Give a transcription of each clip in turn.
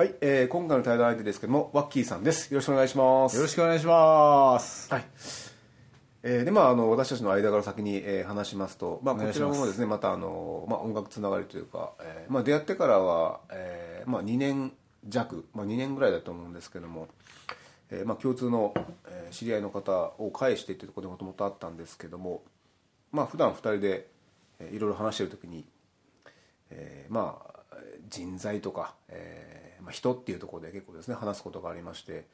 はい、えー、今回の対談相手ですけどもワッキーさんです。よろしくお願いします。よろしくお願いします。はい。えーでまあ、あの私たちの間から先に、えー話しますと、まあ、こちらもですねまたあの、まあ、音楽つながりというか、えーまあ、出会ってからは、えーまあ、2年弱、まあ、2年ぐらいだと思うんですけども、えーまあ、共通の、えー知り合いの方を介してっていうところでもともとあったんですけどもまあ普段2人で、えーいろいろ話してる時に、えーまあ人材とか、えーまあ、人っていうところで結構ですね話すことがありまして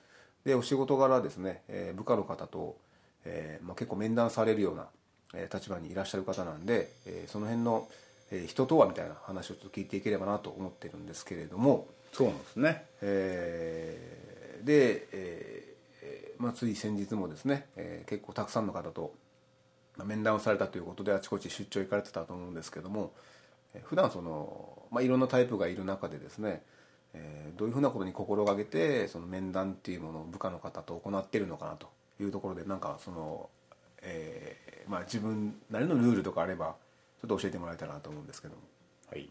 でお仕事柄ですね、えー部下の方と、えーまあ、結構面談されるような、えー立場にいらっしゃる方なんで、えーその辺の、えー人とはみたいな話をちょっと聞いていければなと思ってるんですけれども、そうなんですね。えーで、えーまあ、つい先日もですね、えー結構たくさんの方とまあ面談をされたということであちこち出張行かれてたと思うんですけどもえー普段その、まあ、いろんなタイプがいる中でですね、えーどういうふうなことに心がけてその面談っていうものを部下の方と行っているのかなというところでなんかその、えーまあ、自分なりのルールとかあればちょっと教えてもらえたらなと思うんですけども。はい。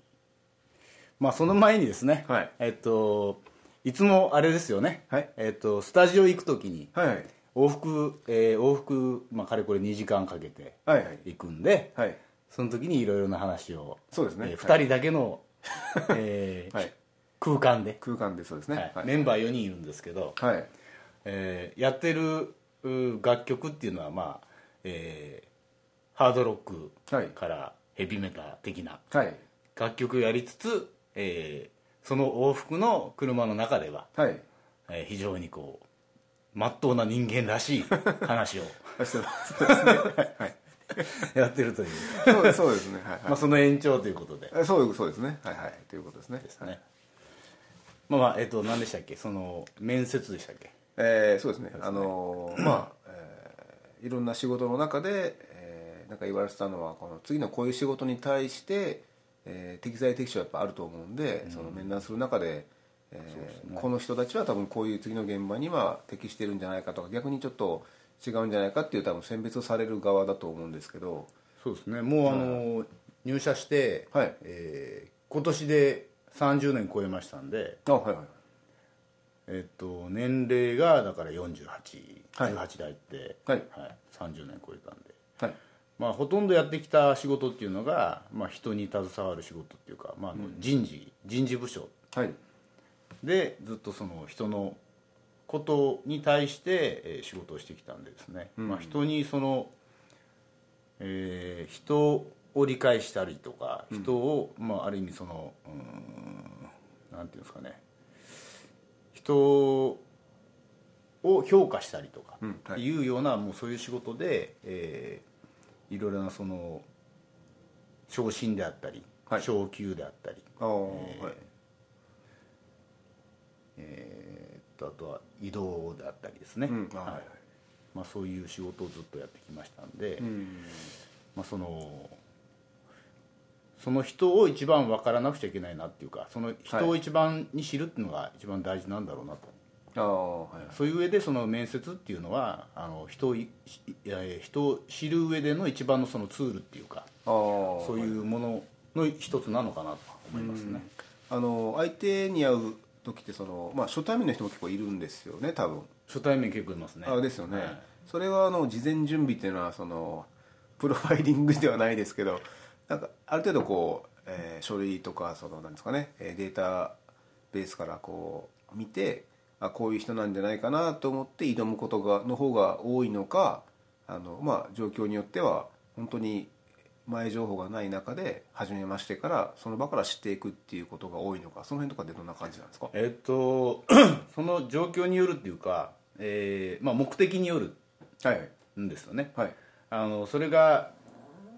まあその前にですね、はい。えっといつもあれですよね。はい。えっとスタジオ行くときにはいはい。往復、えー往復まあかれこれ2時間かけてはいはい。行くんで、はい。その時にいろいろな話を、そうですね。えー2人だけの、えーはい空間で、空間でそうですね。はい。はい。メンバー4人いるんですけど、はい。えーやってるう楽曲っていうのはまあ、えーハードロックはい。からヘビメタ的なはい。楽曲やりつつ、えーその往復の車の中では、はい。えー非常にこうまっとうな人間らしい 話をそうですね。はい。やってるという、そうですね。はい。はい。まあ、その延長ということで。えそうそうですね。はいはい。ということですね。ですね、まあまあえっ、と何でしたっけ？その面接でしたっけ？えーそうですね。あのーまあ、えーいろんな仕事の中で、えーなんか言われてたのはこの次のこういう仕事に対して、えー適材適所やっぱあると思うんで、その面談する中で、えーこの人たちは多分こういう次の現場には適してるんじゃないかとか逆にちょっと違うんじゃないかっていう多分選別される側だと思うんですけど。そうですね。もうあの、入社して、はい。えー今年で30年超えましたんであはいはい。えっと年齢がだから4818はい。代って、はい。30年超えたんで。はい。まあ、ほとんどやってきた仕事っていうのが、まあ、人に携わる仕事っていうか、まあ、あの人事、人事部署。はい。でずっとその人のことに対して、えー仕事をしてきたんでですね、まあ、人にその、えー人を理解したりとか人を、まあ、ある意味そのうーんなんていうんですかね。人を評価したりとかうんはい。うような、もうそういう仕事で、えーいろいろなその昇進であったり、はい。昇給であったりえーっとあとは移動であったりですね、うんあはい。はい。まあ、そういう仕事をずっとやってきましたんで、うん。まあ、そのその人を一番分からなくちゃいけないなっていうかその人を一番に知るっていうのが一番大事なんだろうなと、ああはいそういう上でその面接っていうのはあの人をいいや人を知る上での一番のそのツールっていうかそういうものの一つなのかなと思いますね、あの相手に会う時ってその、まあ、初対面の人も結構いるんですよね多分。初対面結構いますね。あですよね、はい。それはあの事前準備っていうのはそのプロファイリングではないですけどなんかある程度こう、えー書類とかそのなんですかねえーデータベースからこう見てあこういう人なんじゃないかなと思って挑むことがの方が多いのかあの、まあ、状況によっては本当に前情報がない中で初めましてからその場から知っていくっていうことが多いのかその辺とかでどんな感じなんですか？えっと その状況によるっていうか、えーまあ、目的によるはい。んですよね、はい。あのそれが、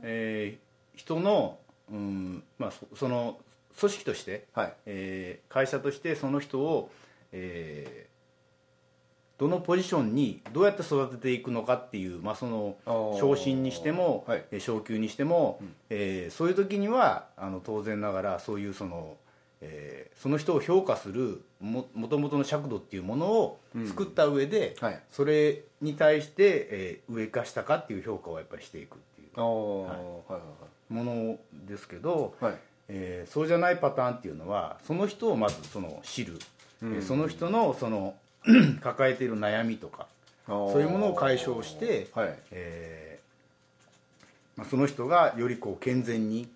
えー人のうんまあ、そその組織として、はい。えー会社としてその人を、えーどのポジションにどうやって育てていくのかっていう、まあ、その昇進にしても、はい。えー昇給にしても、えーそういう時にはあの当然ながらそういうその、えーその人を評価するもともとの尺度っていうものを作った上で、はい。それに対して、えー上か下かっていう評価をやっぱりしていくっていう。ああはいはいものですけど、はい。はいえーそうじゃないパターンっていうのはその人をまずその知る、えーその人のその 抱えている悩みとかそういうものを解消して、はい。えーまあ、その人がよりこう健全に、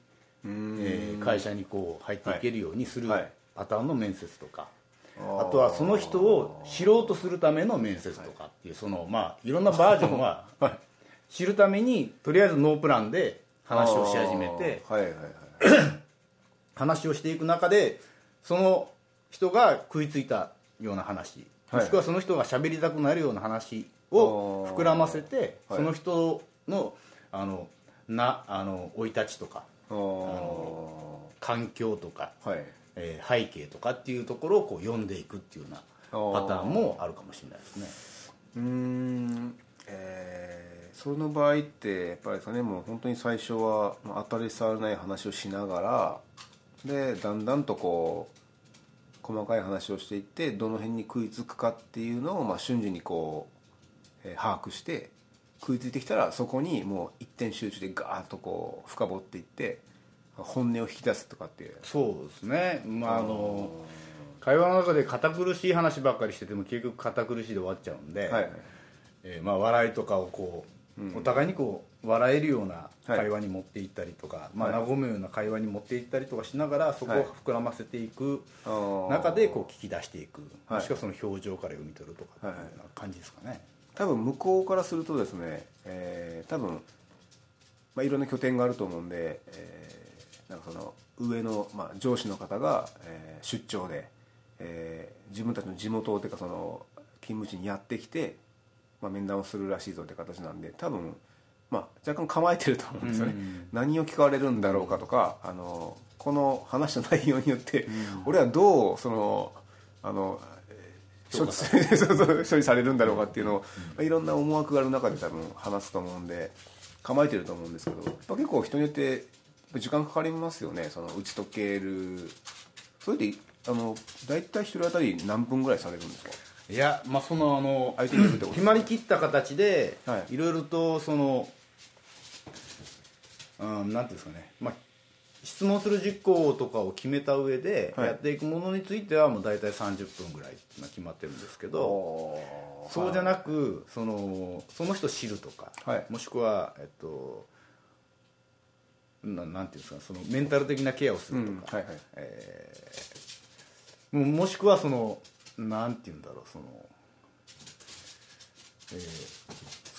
えー会社にこう入っていけるようにするはい。パターンの面接とか、あとはその人を知ろうとするための面接とかっていうそのまあいろんなバージョンは知るためにとりあえずノープランで話をし始めてはいはいはい。話をしていく中でその人が食いついたような話はい。もしくはその人が喋りたくなるような話を膨らませてはい。その人のあのなあの生い立ちとかあー。環境とか、はい。えー背景とかっていうところをこう読んでいくっていうようなパターンもあるかもしれないですね。うーんえーその場合ってやっぱりですねもう本当に最初はまあ当たり障りない話をしながらでだんだんとこう細かい話をしていってどの辺に食いつくかっていうのを、まあ、瞬時にこう、えー把握して食いついてきたらそこにもう一点集中でガーッとこう深掘っていって本音を引き出すとかっていう。そうですね、まあ、あの会話の中で堅苦しい話ばっかりしてても結局堅苦しいで終わっちゃうんで、はいはい。えーまあ、笑いとかをこう、お互いにこう笑えるような会話に持っていったりとか、まあ、はい和むような会話に持っていったりとかしながらそこはいを膨らませていく中でこう聞き出していく、はい。もしくはその表情から読み取るとかっていうような感じですかね。多分向こうからするとですね、えー多分、まあ、いろんな拠点があると思うんで、えーなんかその上の、まあ、上司の方が、えー出張で、えー自分たちの地元というかその勤務地にやってきて、まあ、面談をするらしいぞという形なんで多分、まあ、若干構えてると思うんですよね、何を聞かれるんだろうかとかあのこの話の内容によって、俺はどうそのあの処理処理されるんだろうかっていうのを、まあいろんな思惑がある中で多分話すと思うんで構えてると思うんですけどやっぱ結構人によって時間かかりますよねその打ち解ける。それであの大体一人当たり何分ぐらいされるんですか？いやまあそのあの相手に決まりきった形で、はい。い、ろいろとその、うん、なんていうんですかね、まあ、質問する実行とかを決めた上ではい。やっていくものについてはもう大体30分ぐらい決まってるんですけどそうじゃなくそのその人知るとか、はい。もしくはえっとななんていうんですかそのメンタル的なケアをすうるとか、んはいはいもうもしくはそのなんて言うんだろうその、えー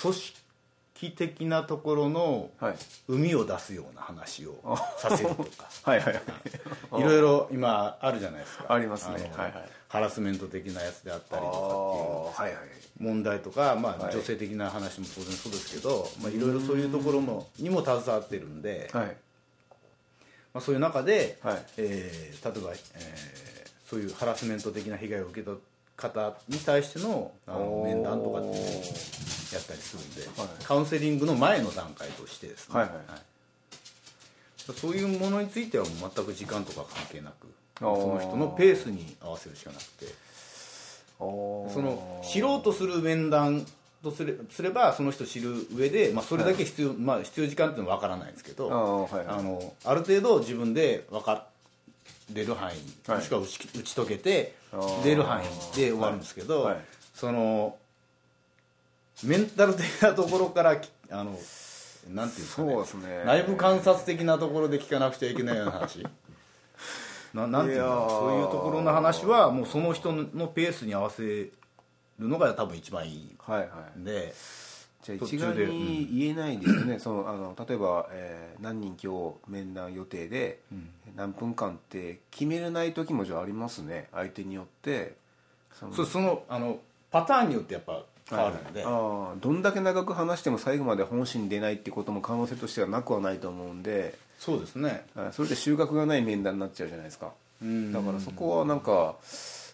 組織的なところのはい。海を出すような話をさせるとか。はいはいはい。いろいろ今あるじゃないですか。ありますね。のはいはい。ハラスメント的なやつであったりとかっていうはいはい。問題とか、まあはい。女性的な話も当然そうですけど、まあ、いろいろそういうところもにも携わってるんで、はい。まあ、そういう中で、はい。えー例えば、えーそういうハラスメント的な被害を受けた方に対してのあの面談とかっていうのをやったりするんで、はい。カウンセリングの前の段階としてですね、はいはいそういうものについては全く時間とか関係なくその人のペースに合わせるしかなくて。そその知ろうとする面談とすれすればその人知る上で、まあ、それだけ必要,、まあ、必要時間っていうのは分からないんですけど、あーはいはい。あのある程度自分で分かれる範囲、はいもしくは打ち打ち解けて出る範囲で終わるんですけど、はい。はいそのメンタル的なところからき あのなんていうんですかね。そうですね。内部観察的なところで聞かなくちゃいけないような話。ななんていうそういうところの話はもうその人のペースに合わせるのが多分一番いい。はいはい。んでじゃあ一概に言えないですね、そのあの例えば、えー何人今日面談予定で、何分間って決めれない時もじゃあありますね。相手によって。そのそそのあのパターンによってやっぱ変わるので、あーどんだけ長く話しても最後まで本心出ないってことも可能性としてはなくはないと思うんで。そうですね。はいそれで収穫がない面談になっちゃうじゃないですか。だからそこはなんか、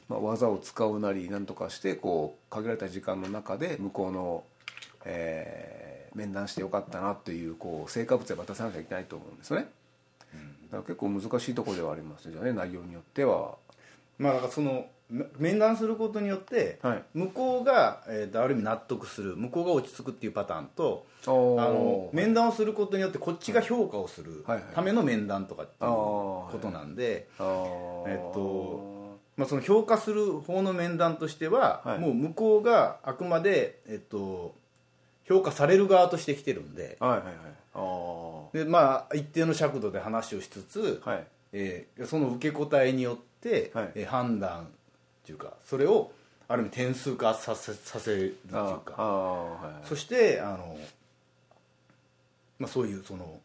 まあ、技を使うなりなんとかしてこう限られた時間の中で向こうの、えー面談してよかったなというこう成果物を渡さなきゃいけないと思うんですよね、だから結構難しいところではありますよね内容によっては。まあだからそのめ面談することによって、はい。向こうが、えーとある意味納得する向こうが落ち着くっていうパターンとあの面談をすることによってこっちが評価をするはい。はい。ための面談とかっていうことなんで、あー。えっとまあ、その評価する方の面談としては、はい。もう向こうがあくまで、えっと、評価される側として来てるんで。はいはいはい。あで、まあ、一定の尺度で話をしつつ、あはい。えーその受け答えによって、はい。えー判断っていうかそれをある意味点数化させさせるっていうあーあかーはいはい。そしてあの、まあ、そういうその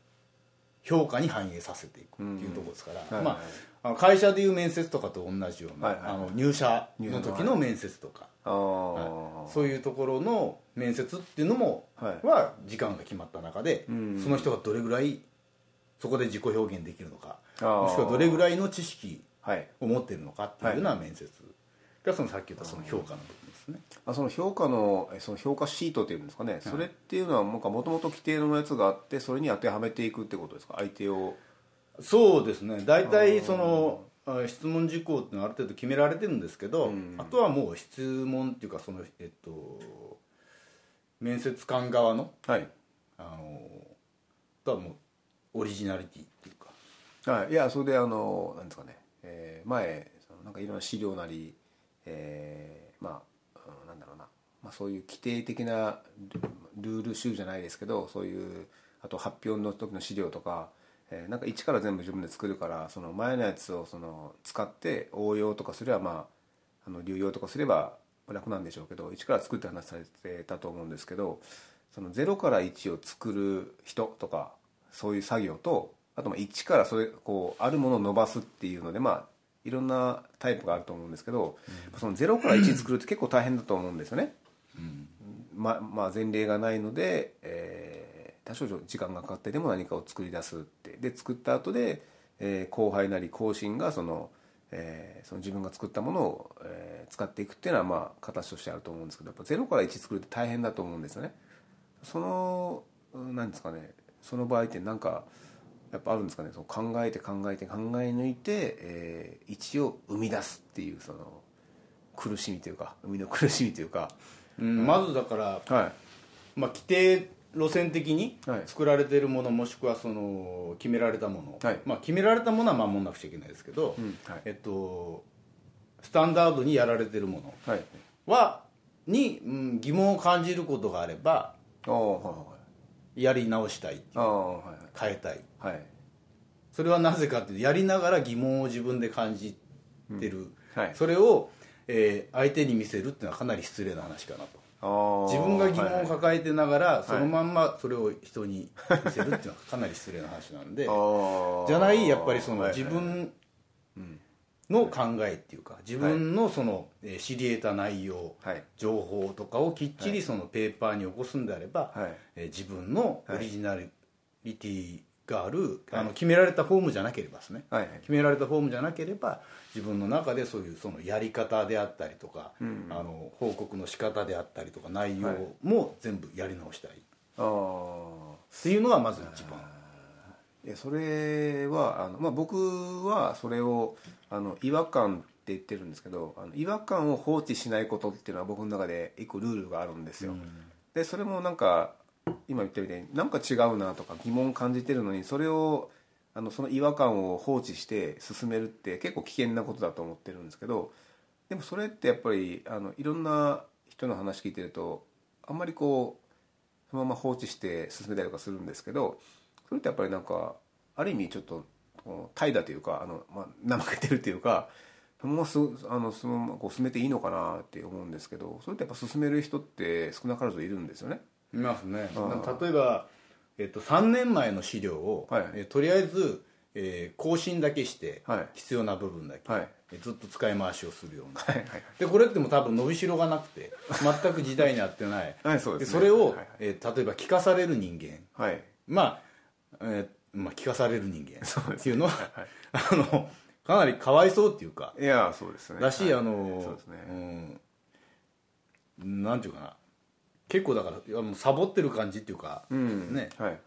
評価に反映させていくっていうところですから、はいまあ、会社でいう面接とかと同じような、はいはいはい。あの入社の時の面接とか、あー。そういうところの面接っていうのも、はい。は時間が決まった中で、ん。その人がどれぐらいそこで自己表現できるのかもしくはどれぐらいの知識はい。を持っているのかっていうような面接。がそのさっき言ったその評価の部分ですね。あその評価のえその評価シートっていうんですかね、それっていうのはもともと規定のやつがあってそれに当てはめていくってことですか？相手を。そうですね。大体そのあ質問事項っていうのはある程度決められてるんですけど、あとはもう質問っていうかそのえっと面接官側のはい。あのとはもうオリジナリティっていうか。はい、いやそれであのなんですかね、えー前そのなんかいろんな資料なり、えーまあ、うんなんだろうな、まあ、そういう規定的なルルール集じゃないですけどそういうあと発表の時の資料とか、えーなんか一から全部自分で作るからその前のやつをその使って応用とかすればまああの流用とかすれば楽なんでしょうけど一から作って話されてたと思うんですけどその0から1を作る人とかそういう作業とあとまあ1からそれこうあるものを伸ばすっていうのでまあいろんなタイプがあると思うんですけど、その0から1作るって結構大変だと思うんですよね。ままあ、前例がないので、えー多少時間がかかってでも何かを作り出すって。で作った後で、えー後輩なり後進がその,、えーその自分が作ったものを、えー使っていくっていうのはまあ形としてあると思うんですけどやっぱ0から1作るって大変だと思うんですよね。そのうんなんですかねその場合ってなんかやっぱあるんですかねその考えて考えて考え抜いて、えー、1を生み出すっていうその苦しみというか生みの苦しみというか。うんまずだから、はい。まあ、規定路線的にはい。作られているものもしくはその決められたもの、はい。まあ、決められたものは守らなくちゃいけないですけど、うん。はい。えっと、スタンダードにやられているものはい。はに、うん、疑問を感じることがあればやり直したい変えたいはい。はい。それはなぜかっていうとやりながら疑問を自分で感じてる、はい。それを、えー相手に見せるっていうのはかなり失礼な話かなと自分が疑問を抱えてながら、いそのまんまそれを人に見せるっていうのは かなり失礼な話なんでじゃないやっぱりその自分の考えっていうか自分のそのえー知り得た内容、はい。情報とかをきっちりそのペーパーに起こすんであれば、はい。えー自分のオリジナリティがある、あの決められたフォームじゃなければですね、はいはい。決められたフォームじゃなければ自分の中でそういうそのやり方であったりとか、あの報告の仕方であったりとか内容も全部やり直したいっああていうのがまず一番。それはあの、まあ、僕はそれをあの違和感って言ってるんですけどあの違和感を放置しないことっていうのは僕の中で一個ルールがあるんですよ、でそれもなんか今言ったみたいになんか違うなとか疑問を感じてるのにそれをあのその違和感を放置して進めるって結構危険なことだと思ってるんですけどでもそれってやっぱりあのいろんな人の話聞いてるとあんまりこうそのまま放置して進めたりとかするんですけどそれってやっぱりなんかある意味ちょっと怠惰というかあの、まあ、怠けてるというかそのままあのそのままこう進めていいのかなって思うんですけどそれってやっぱ進める人って少なからずいるんですよね。いますね。あ例えば、えっと、3年前の資料を、はい。えーとりあえず、えー更新だけして、はい。必要な部分だけ、はい。えーずっと使い回しをするような。はいはいでこれっても多分伸びしろがなくて 全く時代に合ってない。はいそうですね。それを、はいはいえー例えば聞かされる人間。はい。まあ、えーまあ、聞かされる人間 っていうのは、あのかなりかわいそうっていうかいやそうですねだし、はいあのね、うん、なんていうかな結構だからいやもうサボってる感じっていうか、うん。ね。はいはい。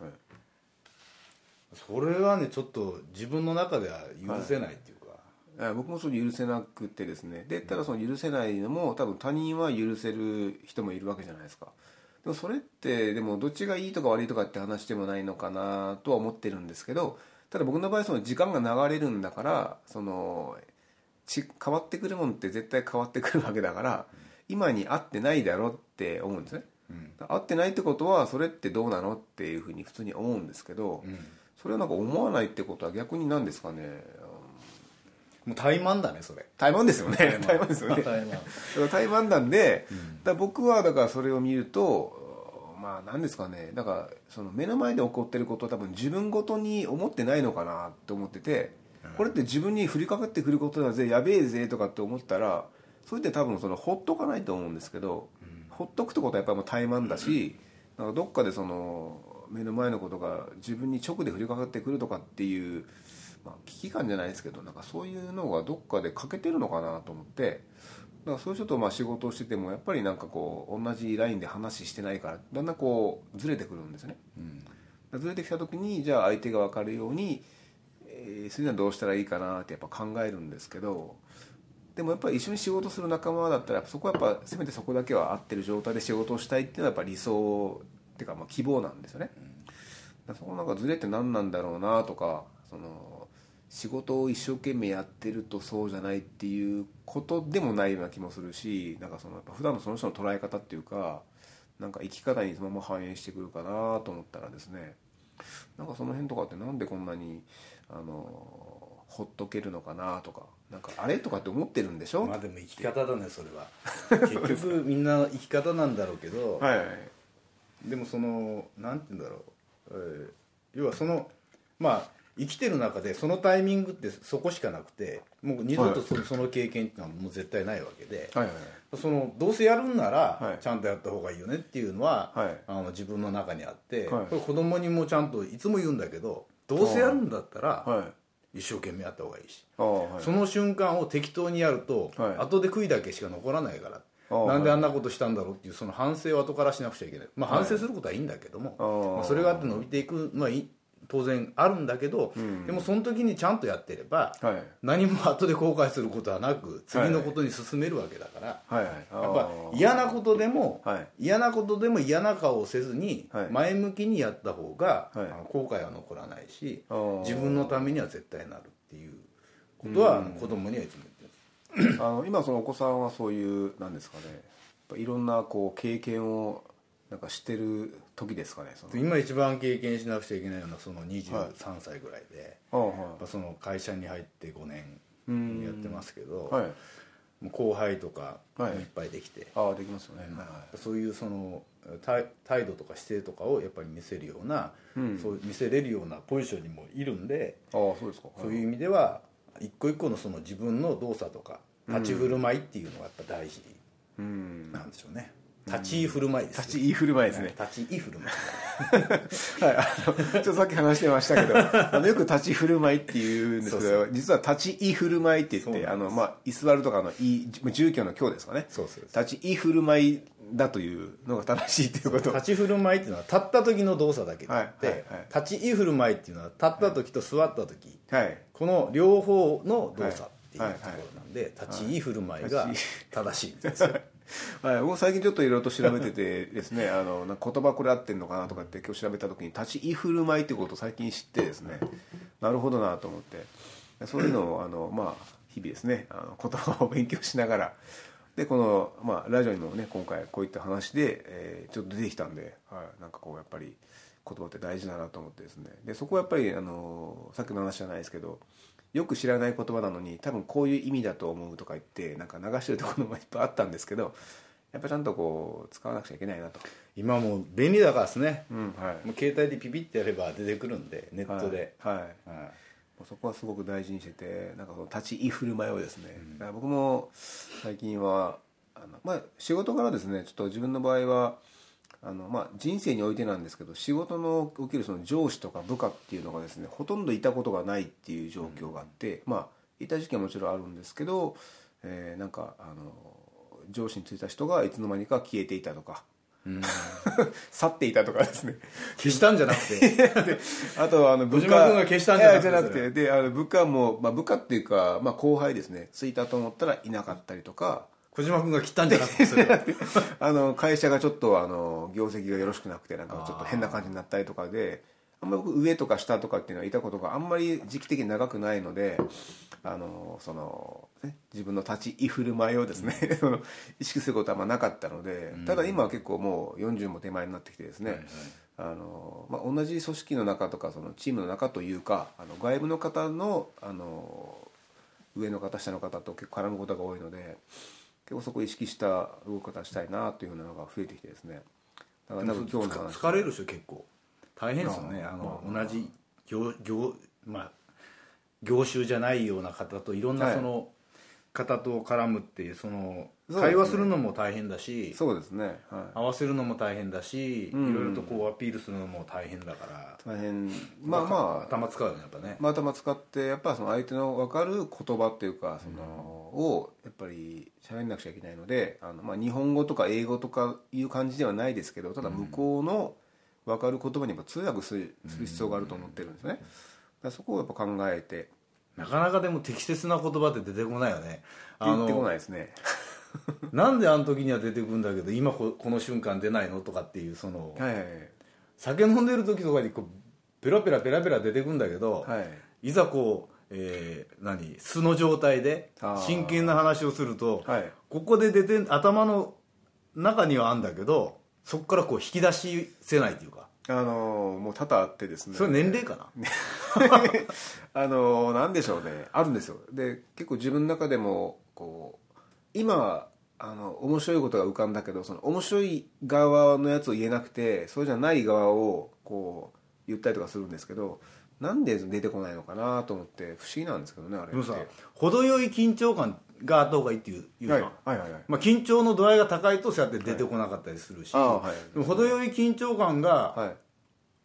それはねちょっと自分の中では許せないっていうか、あ僕もそう許せなくてですね。でただその許せないのも多分他人は許せる人もいるわけじゃないですか。でもそれってでもどっちがいいとか悪いとかって話でもないのかなとは思ってるんですけどただ僕の場合その時間が流れるんだからそのち変わってくるもんって絶対変わってくるわけだから今に合ってないだろって思うんですね、合ってないってことはそれってどうなのっていうふうに普通に思うんですけど、それをなんか思わないってことは逆に何ですかね？もう怠慢だねそれ。怠慢ですよね。怠慢。ですよね。怠慢。だから怠慢なんで、だ僕はだからそれを見るとまあ何ですかね？だからその目の前で起こってることは多分自分ごとに思ってないのかなって思っててこれって自分に降りかかってくることだぜやべえぜとかって思ったらそれって多分そのほっとかないと思うんですけど、ほっとくってことはやっぱりもう怠慢だし、なんかどっかでその目の前のことが自分に直で降りかかってくるとかっていう、まあ、危機感じゃないですけどなんかそういうのがどっかで欠けてるのかなと思ってだからそういう人とまあ仕事をしててもやっぱりなんかこう同じラインで話してないからだんだんこうずれてくるんですね、だからずれてきた時にじゃあ相手が分かるように、えー、それにはどうしたらいいかなってやっぱ考えるんですけどでもやっぱり一緒に仕事する仲間だったらそこはやっぱせめてそこだけは合ってる状態で仕事をしたいっていうのはやっぱ理想っていうかまあ希望なんですよね、そこのなんかズレって何なんだろうなとかその仕事を一生懸命やってるとそうじゃないっていうことでもないような気もするしなんかそのやっぱ普段のその人の捉え方っていうかなんか生き方にそのまま反映してくるかなと思ったらですねなんかその辺とかってなんでこんなにあのほっとけるのかなとかなんかあれとかって思ってるんでしょ、まあでも生き方だねそれは。結局みんな生き方なんだろうけど、はいはい。でもそのなんて言うんだろう、えー要はそのまあ生きてる中でそのタイミングってそこしかなくてもう二度とそ,、その経験っていうのはもう絶対ないわけで、はいはい。そのどうせやるんなら、はい。ちゃんとやった方がいいよねっていうのは、はい。あの自分の中にあって、はい。これ子供にもちゃんといつも言うんだけどどうせやるんだったら、はい一生懸命やった方がいいし、ああはい。その瞬間を適当にやると、はい。後で悔いだけしか残らないから、ああなんであんなことしたんだろうっていうその反省を後からしなくちゃいけない、まあ、反省することはいいんだけども、ああ。まあそれがあって伸びていくのはいい当然あるんだけど、でもその時にちゃんとやってれば、はい。何も後で後悔することはなく次のことに進めるわけだから、はいはい。やっぱ嫌なことでも、はい。嫌なことでも嫌な顔をせずにはい。前向きにやった方が、はい。あの後悔は残らないし自分のためには絶対なるっていうことは子供にはいつも言ってるあの今そのお子さんはそういうなんですかね。やっぱいろんなこう経験をなんかしてる時ですかね今一番経験しなくちゃいけないのはその23歳ぐらいで、その会社に入って5年やってますけど、い。はい後輩とかい。いっぱいできて、ああできますよね、はいはい。そういうその態態度とか姿勢とかをやっぱり見せるような、そう見せれるようなポジションにもいるんで、ああそうですか。そういう意味では一個一個のその自分の動作とか立ち振る舞いっていうのがやっぱ大事うん。なんでしょうね、立ち居振る舞いです立ち居振る舞いですね、立ち居振る舞い。はい、あのちょっとさっき話してましたけど あのよく立ち振る舞いっていうんですけど実は立ち居振る舞いって言ってあの、まあ、居座るとかの居住居の居ですかね。そうそう立ち居振る舞いだというのが正しいということ。を立ち振る舞いっていうのは立った時の動作だけであって、はいはいはい。立ち居振る舞いっていうのは立った時と座った時、はい。この両方の動作っていうとはいころなんで、立ち居振る舞いが正しいんですよ、はい、僕最近ちょっといろいろと調べててですね あのな言葉これ合ってんのかなとかって今日調べた時に立ち居振る舞いってことを最近知ってですねなるほどなと思って。そういうのをあの、まあ、日々ですねあの言葉を勉強しながらでこの、まあ、ラジオにもね今回こういった話で、えーちょっと出てきたんで、はい、なんかこうやっぱり言葉って大事だなと思ってですね。でそこはやっぱりあのさっきの話じゃないですけどよく知らない言葉なのに多分こういう意味だと思うとか言ってなんか流してるところもいっぱいあったんですけどやっぱちゃんとこう使わなくちゃいけないなと、今もう便利だからですね、うんはい。もう携帯でピピッてやれば出てくるんでネットで、はい、はい。はい。そこはすごく大事にしててなんかその立ち居振る舞いをですね、だから僕も最近はあの、まあ、仕事柄ですね。ちょっと自分の場合はあのまあ、人生においてなんですけど仕事の受けるその上司とか部下っていうのがですねほとんどいたことがないっていう状況があって、まあいた時期はもちろんあるんですけど、えーなんかあの上司についた人がいつの間にか消えていたとか、去っていたとかですね。消したんじゃなくて。あとあの部小島君が消したんじゃなくて。であの部下も、まあ、部下っていうか、まあ、後輩ですね。ついたと思ったらいなかったりとか小島君が切ったんじゃなくてそれは。あの会社がちょっとあの業績がよろしくなくてなんかちょっと変な感じになったりとかであんまり僕上とか下とかっていうのはいたことがあんまり時期的に長くないのであのその、ね、自分の立ち居振る舞いをですね、その意識することはあんまなかったので、ただ今は結構もう40も手前になってきてですね、あのまあ、同じ組織の中とかそのチームの中というかあの外部の方のあの上の方下の方と結構絡むことが多いので結構そこを意識した動き方したいなというようなのが増えてきてですね。だから多分今日の話疲れるでしょ結構。大変ですよね。ああの同じ業業まあ業種じゃないような方といろんなはい。その方と絡むっていうその会話するのも大変だしそうですね、は合わせるのも大変だしいん。ろいろとこうアピールするのも大変だから。い、大変。まあまあ。頭使うよねやっぱね。まあ頭使ってやっぱその相手の分かる言葉っていうかその、をやっぱり喋んなくちゃいけないのであの、まあ、日本語とか英語とかいう感じではないですけどただ向こうの分かる言葉にやっぱ通訳する必要があると思ってるんですね、だからそこをやっぱ考えて。なかなかでも適切な言葉って出てこないよね。あ言ってこのないですね なんであの時には出てくるんだけど今ここの瞬間出ないのとかっていうそのはいはい酒飲んでる時とかにこうペラペラペラペラ出てくるんだけど、はい。いざこう、えー何素の状態で真剣な話をすると、はい。ここで出てん頭の中にはあんだけどそこからこう引き出しせないというか。あのもう多々あってですね。それ年齢かな、あのなんでしょうね。あるんですよ。で結構自分の中でもこう今あの面白いことが浮かんだけどその面白い側のやつを言えなくてそうじゃない側をこう言ったりとかするんですけどなんで出てこないのかなと思って不思議なんですけどねあれって。でもさ程よい緊張感があった方がいいっていう言うはいはいはいはい。まあ、緊張の度合いが高いとそうやって出てこなかったりするし、はいでも程よい緊張感がはい。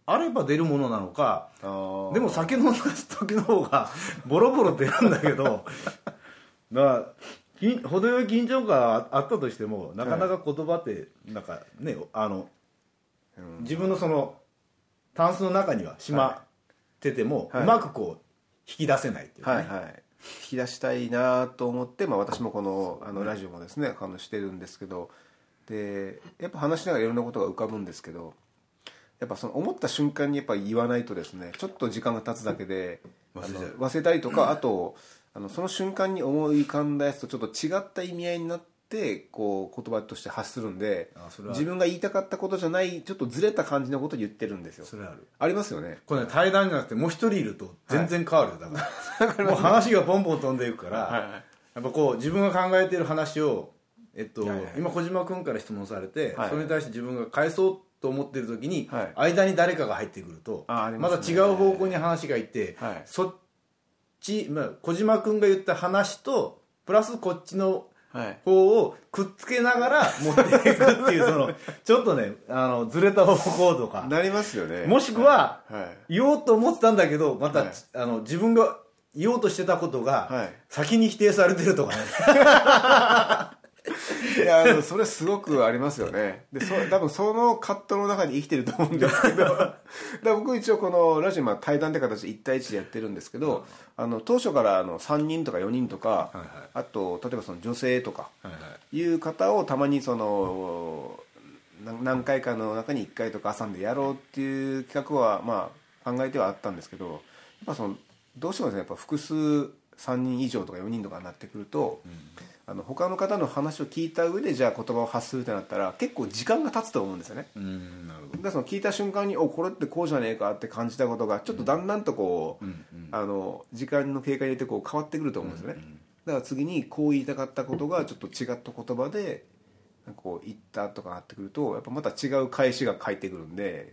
あれば出るものなのか、でも酒飲んだ時の方がボロボロ出るんだけどだからき程よい緊張感あったとしてもなかなか言葉ってなんかねあの、自分のそのタンスの中にはしまってても、はい。うまくこう引き出せないっていうかね、はいはい。引き出したいなと思って、まあ、私もこのあのラジオもですねあのしてるんですけどでやっぱ話しながらいろんなことが浮かぶんですけどやっぱその思った瞬間にやっぱ言わないとですねちょっと時間が経つだけで忘れたりとかあとあのその瞬間に思い浮かんだやつとちょっと違った意味合いになってこう言葉として発するんで自分が言いたかったことじゃないちょっとずれた感じのことを言ってるんですよ。それある。ありますよね。これね対談じゃなくてもう一人いると全然変わる。よ だからもう話がポンポン飛んでいくから、はいやっぱこう自分が考えている話を、えっとはいはい。今小島君から質問されて、はい。それに対して自分が返そうと思ってる時に、はい。間に誰かが入ってくるとまますね。だ違う方向に話がいって、はい。そっち、まあ、小島君が言った話とプラスこっちのはい。方をくっつけながら持っていくっていうその ちょっとねあのずれた方向とか。なりますよね。もしくは、はい。言おうと思ってたんだけどまた、はい。あの自分が言おうとしてたことが、はい。先に否定されてるとかね いやそれすごくありますよね。でそ多分その葛藤の中に生きてると思うんですけどだ僕一応このラジオ今対談って形で1対1でやってるんですけどあの当初からあの3人とか4人とか、いはい。あと例えばその女性とかはいう方をたまにそのな何回かの中に1回とか挟んでやろうっていう企画はまあ考えてはあったんですけどやっぱそのどうしてもですねやっぱ複数3人以上とか4人とかになってくると、あの他の方の話を聞いた上でじゃあ言葉を発するってなったら結構時間が経つと思うんですよね。うんなるほど。だからその聞いた瞬間におこれってこうじゃねえかって感じたことがちょっとだんだんとこう、あの時間の経過によってこう変わってくると思うんですよね、だから次にこう言いたかったことがちょっと違った言葉でこう言ったとかなってくるとやっぱまた違う返しが返ってくるんで、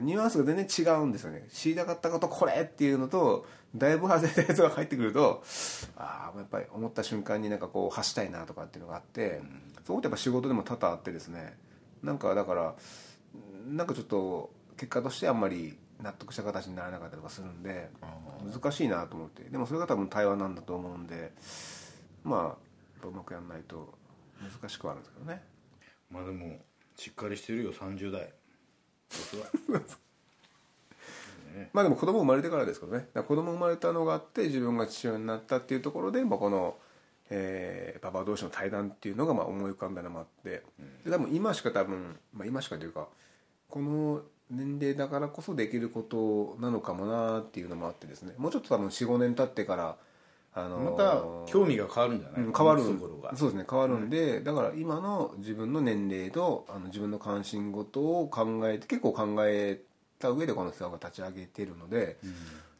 ニュアンスが全然違うんですよね。知りたかったことこれっていうのとだいぶ外れたやつが入ってくるとああやっぱり思った瞬間になんかこう発したいなとかっていうのがあって、そういうことやっぱ仕事でも多々あってですね。なんかだからなんかちょっと結果としてあんまり納得した形にならなかったりとかするんで難しいなと思って。でもそれが多分対話なんだと思うんでまあうまくやんないと難しくはあるんですけどね。まあでもしっかりしてるよ30代。まあでも子供生まれてからですけどね。子供生まれたのがあって自分が父親になったっていうところで、まあ、この、えー、パパ同士の対談っていうのがまあ思い浮かんだのもあって。で多分今しか多分、まあ、今しかというかこの年齢だからこそできることなのかもなっていうのもあってですね。もうちょっと多分45年経ってからあのまた興味が変わるんじゃない、うん変わる。そうですね変わるんで、だから今の自分の年齢とあの自分の関心事を考えて結構考えた上でこのツアーが立ち上げてるので、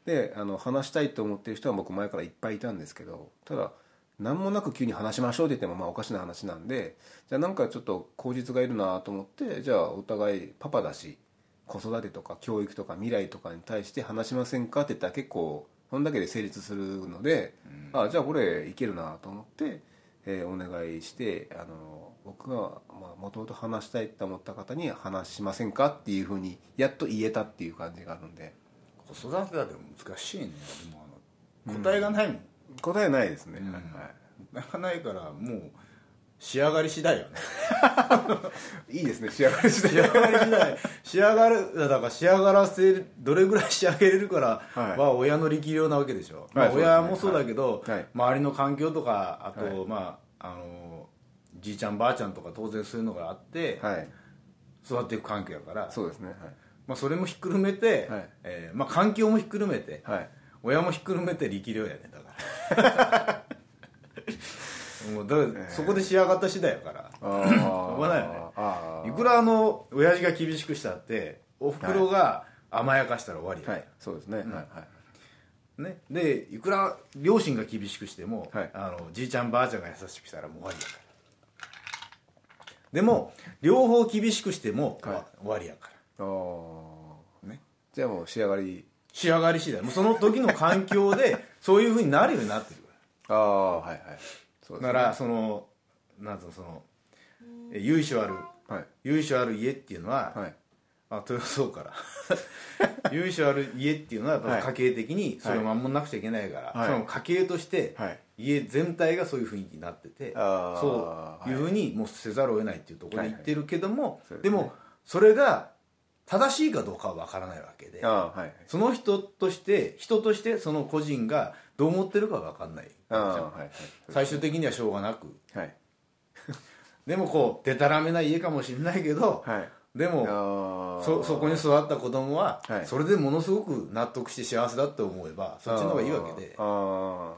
であの話したいと思ってる人は僕前からいっぱいいたんですけどただ何もなく急に話しましょうって言ってもまあおかしな話なんでじゃあなんかちょっと口実がいるなと思ってじゃあお互いパパだし子育てとか教育とか未来とかに対して話しませんかって言ったら結構そんだけで成立するので、あじゃあこれいけるなと思って、えーお願いしてあの僕がもともと話したいと思った方に話しませんかっていうふうにやっと言えたっていう感じがあるんで。子育てだって難しいね。でもあの答えがないもん、答えないですね、うん。はいはい。なかないからもう仕上がり次第よね。いいですね仕上がり次仕上がり次第。仕上がるだから仕上がらせるどれぐらい仕上げれるからは親の力量なわけでしょ、まあ、はいそうですね。親もそうだけど、はい。はい。周りの環境とかあと、はい。まああのじいちゃんばあちゃんとか当然そういうのがあって、はい。育っていく環境やから。そうですね。まあ、それもひっくるめて、はい。えーまあ、環境もひっくるめて、親もひっくるめて力量やねだから もうだからそこで仕上がった次第やから。あー。しょうがないよね。いくらあの親父が厳しくしたっておふくろが甘やかしたら終わりや、はいそうですね、はいはい。ね、でいくら両親が厳しくしても、はい。あのじいちゃんばあちゃんが優しくしたらもう終わりやから。でも両方厳しくしても、はい。終わりやかあー。らね。じゃあもう仕上がり。仕上がり次第。もうその時の環境でそういうふうになるようになってるかああはいはいねらだからそのなんつうのそのえ由緒あるはい。由緒ある家っていうのは、はい。あ豊そうから。由緒ある家っていうのはやっぱはい。家計的にそれを守んなくちゃいけないから、はい。その家計としてはい。家全体がそういう雰囲気になってて、そういうふうにもうせざるを得ないっていうところで言ってるけども、そうですね。でもそれが正しいかどうかは分からないわけではい。その人として人としてその個人がどう思ってるかは分かんない。ああはいはい。最終的にはしょうがなく。はい。でもこうでたらめな家かもしれないけど、はい。でもそそこに育った子供は、はい。それでものすごく納得して幸せだって思えばそっちの方がいいわけで。あ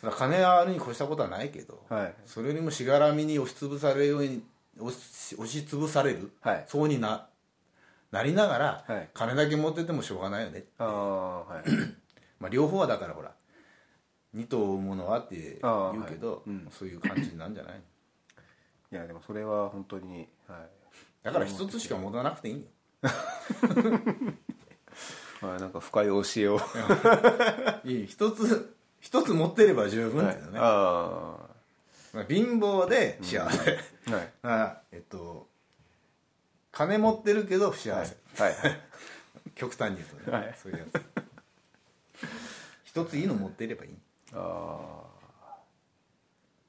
それは金はあるに越したことはないけど、あはい。それよりもしがらみに押しつぶされるように押し押しつぶされる、はい。そうにななりながら、はい。金だけ持っててもしょうがないよね、ああはい。まあ、両方はだからほら二頭ものはって言うけど、はい。うん。そういう感じなんじゃない？いやでもそれは本当にはい。だから一つしか持たなくていいんよ。まあなんか深い教えを。いい一つ一つ持ってれば十分だよね、あまあ貧乏で幸せ、あはい。あえっと金持ってるけど不幸せ、はい。はい。極端に言うとね、はい。そういうやつ。一ついいの持っていればいいああ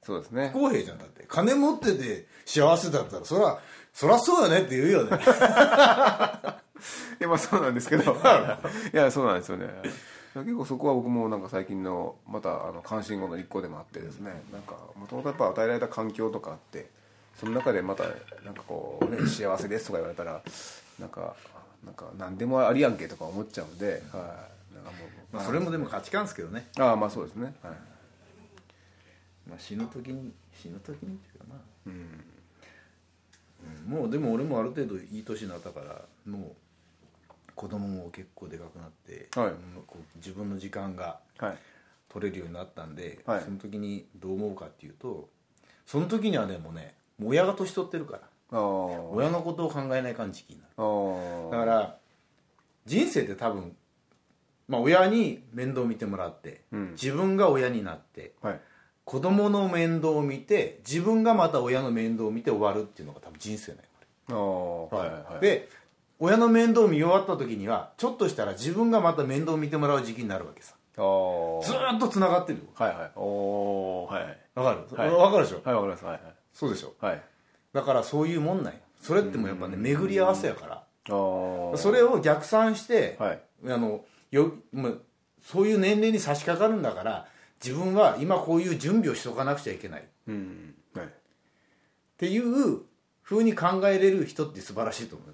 そうですね。不公平じゃんだって。金持ってて幸せだったらそらそらそうよねって言うよね。いやまあそうなんですけど。いやそうなんですよね。結構そこは僕もなんか最近のまたあの関心事の一個でもあってですね。なんかもともとやっぱ与えられた環境とかあってその中でまたなんかこう、ね、幸せですとか言われたらなんかなんか何でもありやんけとか思っちゃうんで、はい、まあそれもでも価値観ですけどね、ああまあそうですね。はい。まあ、死ぬ時に死ぬ時にっていうかな、うん。もうでも俺もある程度いい年になったからもう子供も結構でかくなって、はい。うんこう自分の時間がはい。取れるようになったんで、はい。その時にどう思うかっていうとその時にはでもねもう親が年取ってるから親のことを考えない感じになる。だから人生って多分、まあ、親に面倒見てもらって、うん。自分が親になってはい。子供の面倒を見て自分がまた親の面倒を見て終わるっていうのが多分人生なんよこああはいはいで親の面倒見終わった時にはちょっとしたら自分がまた面倒見てもらう時期になるわけさ。ずーっとつながってるよ。はいはい。おおはい。はいわかる？はい。わかるでしょ？はいわかります。はいそうでしょ？はい。はいだからそういうもんなんよ。それってもうやっぱね巡り合わせやから。ああそれを逆算して、はい。あのよもうそういう年齢に差し掛かるんだから自分は今こういう準備をしとかなくちゃいけない。っうん。はい。ていうふうに考えれる人って素晴らしいと思う、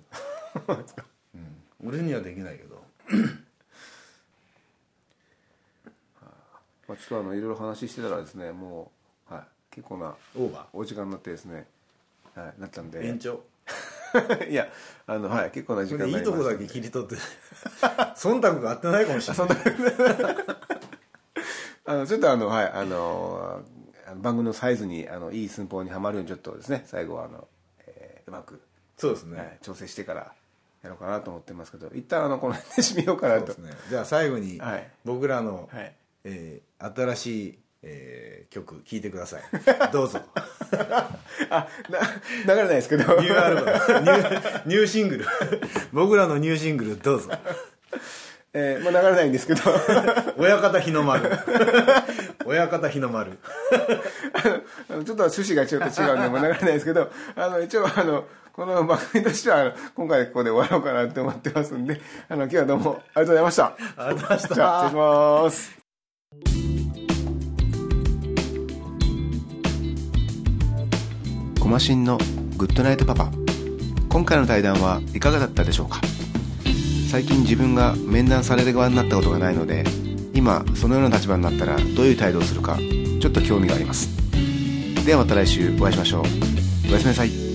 うん、俺にはできないけど。まあ、ちょっとあのいろいろ話してたらですねもう、はい、結構なオーバお時間になってですね、はい、なったんーで。延長 いやあのはい結構な時間ないりましたとこだけ切り取って。忖度が合ってないかもしれない。あのちょっとあのはいあの番組のサイズにあのいい寸法にはまるようにちょっとですね最後はあの、えーうまく、そうですね、はい、調整してからやろうかなと思ってますけど一旦あのこの辺で締めようかなと。ね。じゃあ最後にはい。僕らの、はい。えー新しい、えー曲聴いてください。どうぞ。あな流れないですけど。ニューアルバム。ニューニューシングル。僕らのニューシングルどうぞ。えー、まあ流れないんですけど。親方日の丸。親方日の丸。あのちょっと趣旨がちょっと違うんで、まあ、流れないですけど、あの、一応、あの、この番組としては、あの今回ここで終わろうかなって思ってますんで、あの、今日はどうもありがとうございました。ありがとうございました。じゃあ、失礼します。マシンのグッドナイトパパ。今回の対談はいかがだったでしょうか？最近自分が面談される側になったことがないので、今そのような立場になったらどういう態度をするか、ちょっと興味があります。ではまた来週お会いしましょう。おやすみなさい。